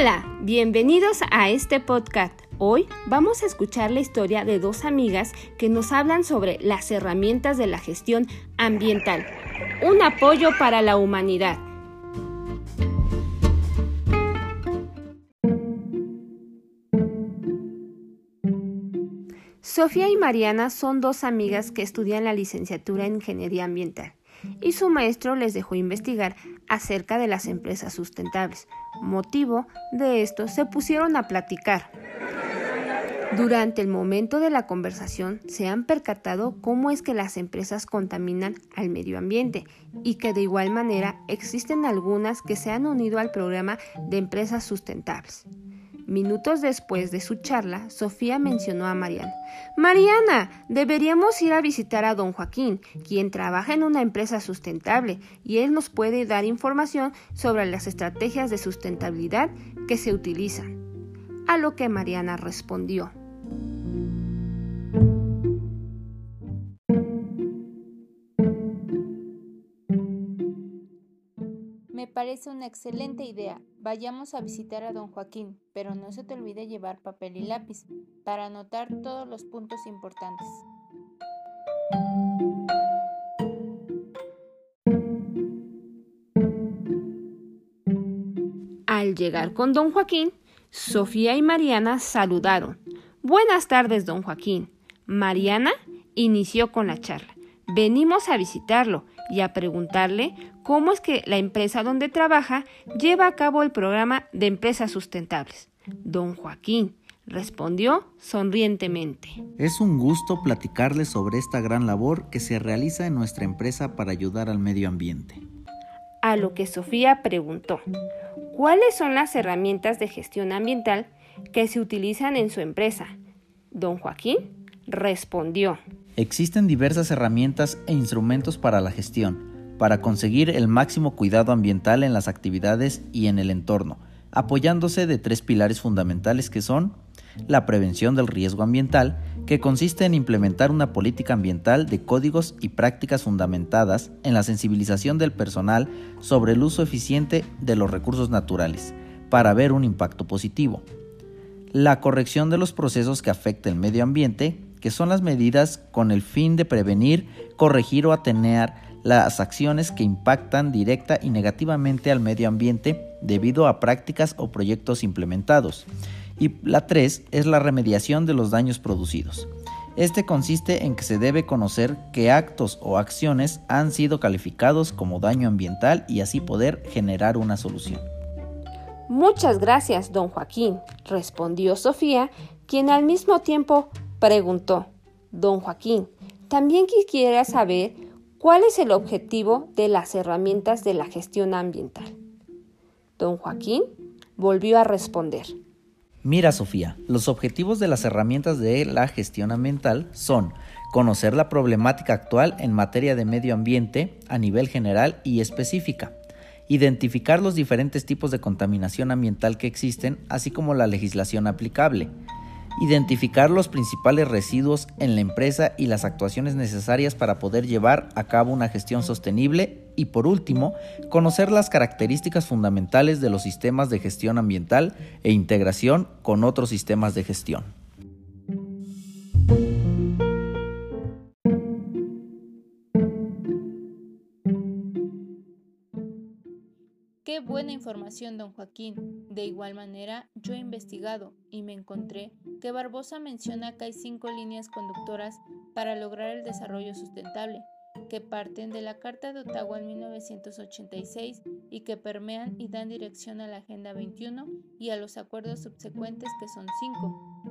Hola, bienvenidos a este podcast. Hoy vamos a escuchar la historia de dos amigas que nos hablan sobre las herramientas de la gestión ambiental, un apoyo para la humanidad. Sofía y Mariana son dos amigas que estudian la licenciatura en Ingeniería Ambiental y su maestro les dejó investigar acerca de las empresas sustentables. Motivo de esto se pusieron a platicar. Durante el momento de la conversación se han percatado cómo es que las empresas contaminan al medio ambiente y que de igual manera existen algunas que se han unido al programa de empresas sustentables. Minutos después de su charla, Sofía mencionó a Mariana. Mariana, deberíamos ir a visitar a don Joaquín, quien trabaja en una empresa sustentable, y él nos puede dar información sobre las estrategias de sustentabilidad que se utilizan. A lo que Mariana respondió. Parece una excelente idea. Vayamos a visitar a don Joaquín, pero no se te olvide llevar papel y lápiz para anotar todos los puntos importantes. Al llegar con don Joaquín, Sofía y Mariana saludaron. Buenas tardes, don Joaquín. Mariana inició con la charla. Venimos a visitarlo y a preguntarle cómo es que la empresa donde trabaja lleva a cabo el programa de empresas sustentables. Don Joaquín respondió sonrientemente. Es un gusto platicarles sobre esta gran labor que se realiza en nuestra empresa para ayudar al medio ambiente. A lo que Sofía preguntó, ¿cuáles son las herramientas de gestión ambiental que se utilizan en su empresa? Don Joaquín respondió. Existen diversas herramientas e instrumentos para la gestión, para conseguir el máximo cuidado ambiental en las actividades y en el entorno, apoyándose de tres pilares fundamentales que son la prevención del riesgo ambiental, que consiste en implementar una política ambiental de códigos y prácticas fundamentadas en la sensibilización del personal sobre el uso eficiente de los recursos naturales, para ver un impacto positivo. La corrección de los procesos que afecten el medio ambiente, que son las medidas con el fin de prevenir, corregir o atener las acciones que impactan directa y negativamente al medio ambiente debido a prácticas o proyectos implementados. Y la 3 es la remediación de los daños producidos. Este consiste en que se debe conocer qué actos o acciones han sido calificados como daño ambiental y así poder generar una solución. Muchas gracias, don Joaquín, respondió Sofía, quien al mismo tiempo Preguntó, don Joaquín, también quisiera saber cuál es el objetivo de las herramientas de la gestión ambiental. Don Joaquín volvió a responder. Mira, Sofía, los objetivos de las herramientas de la gestión ambiental son conocer la problemática actual en materia de medio ambiente a nivel general y específica, identificar los diferentes tipos de contaminación ambiental que existen, así como la legislación aplicable, identificar los principales residuos en la empresa y las actuaciones necesarias para poder llevar a cabo una gestión sostenible y por último, conocer las características fundamentales de los sistemas de gestión ambiental e integración con otros sistemas de gestión. Qué buena información, don Joaquín. De igual manera, yo he investigado y me encontré que Barbosa menciona que hay cinco líneas conductoras para lograr el desarrollo sustentable, que parten de la Carta de Ottawa en 1986 y que permean y dan dirección a la Agenda 21 y a los acuerdos subsecuentes que son cinco.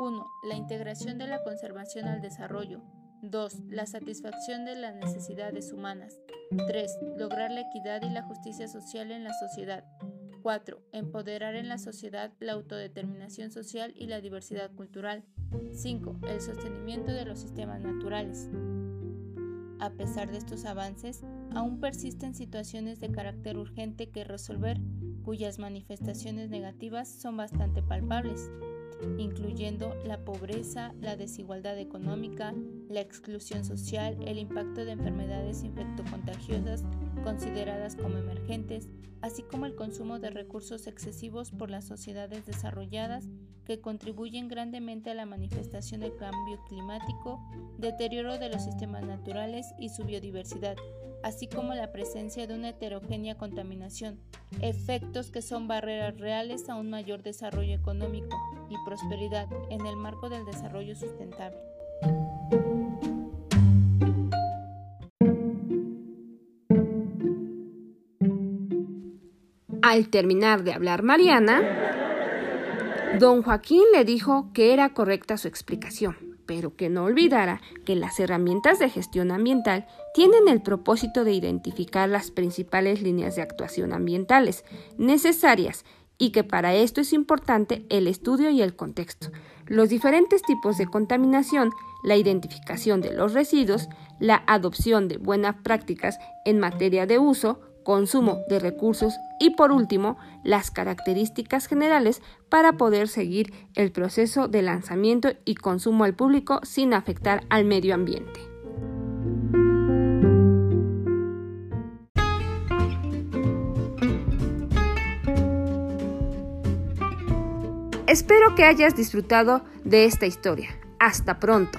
1. La integración de la conservación al desarrollo. 2. La satisfacción de las necesidades humanas. 3. Lograr la equidad y la justicia social en la sociedad. 4. Empoderar en la sociedad la autodeterminación social y la diversidad cultural. 5. El sostenimiento de los sistemas naturales. A pesar de estos avances, aún persisten situaciones de carácter urgente que resolver, cuyas manifestaciones negativas son bastante palpables incluyendo la pobreza, la desigualdad económica, la exclusión social, el impacto de enfermedades infectocontagiosas consideradas como emergentes, así como el consumo de recursos excesivos por las sociedades desarrolladas que contribuyen grandemente a la manifestación del cambio climático, deterioro de los sistemas naturales y su biodiversidad, así como la presencia de una heterogénea contaminación, efectos que son barreras reales a un mayor desarrollo económico y prosperidad en el marco del desarrollo sustentable. Al terminar de hablar Mariana, don Joaquín le dijo que era correcta su explicación, pero que no olvidara que las herramientas de gestión ambiental tienen el propósito de identificar las principales líneas de actuación ambientales necesarias y que para esto es importante el estudio y el contexto, los diferentes tipos de contaminación, la identificación de los residuos, la adopción de buenas prácticas en materia de uso, consumo de recursos y por último las características generales para poder seguir el proceso de lanzamiento y consumo al público sin afectar al medio ambiente. Espero que hayas disfrutado de esta historia. Hasta pronto.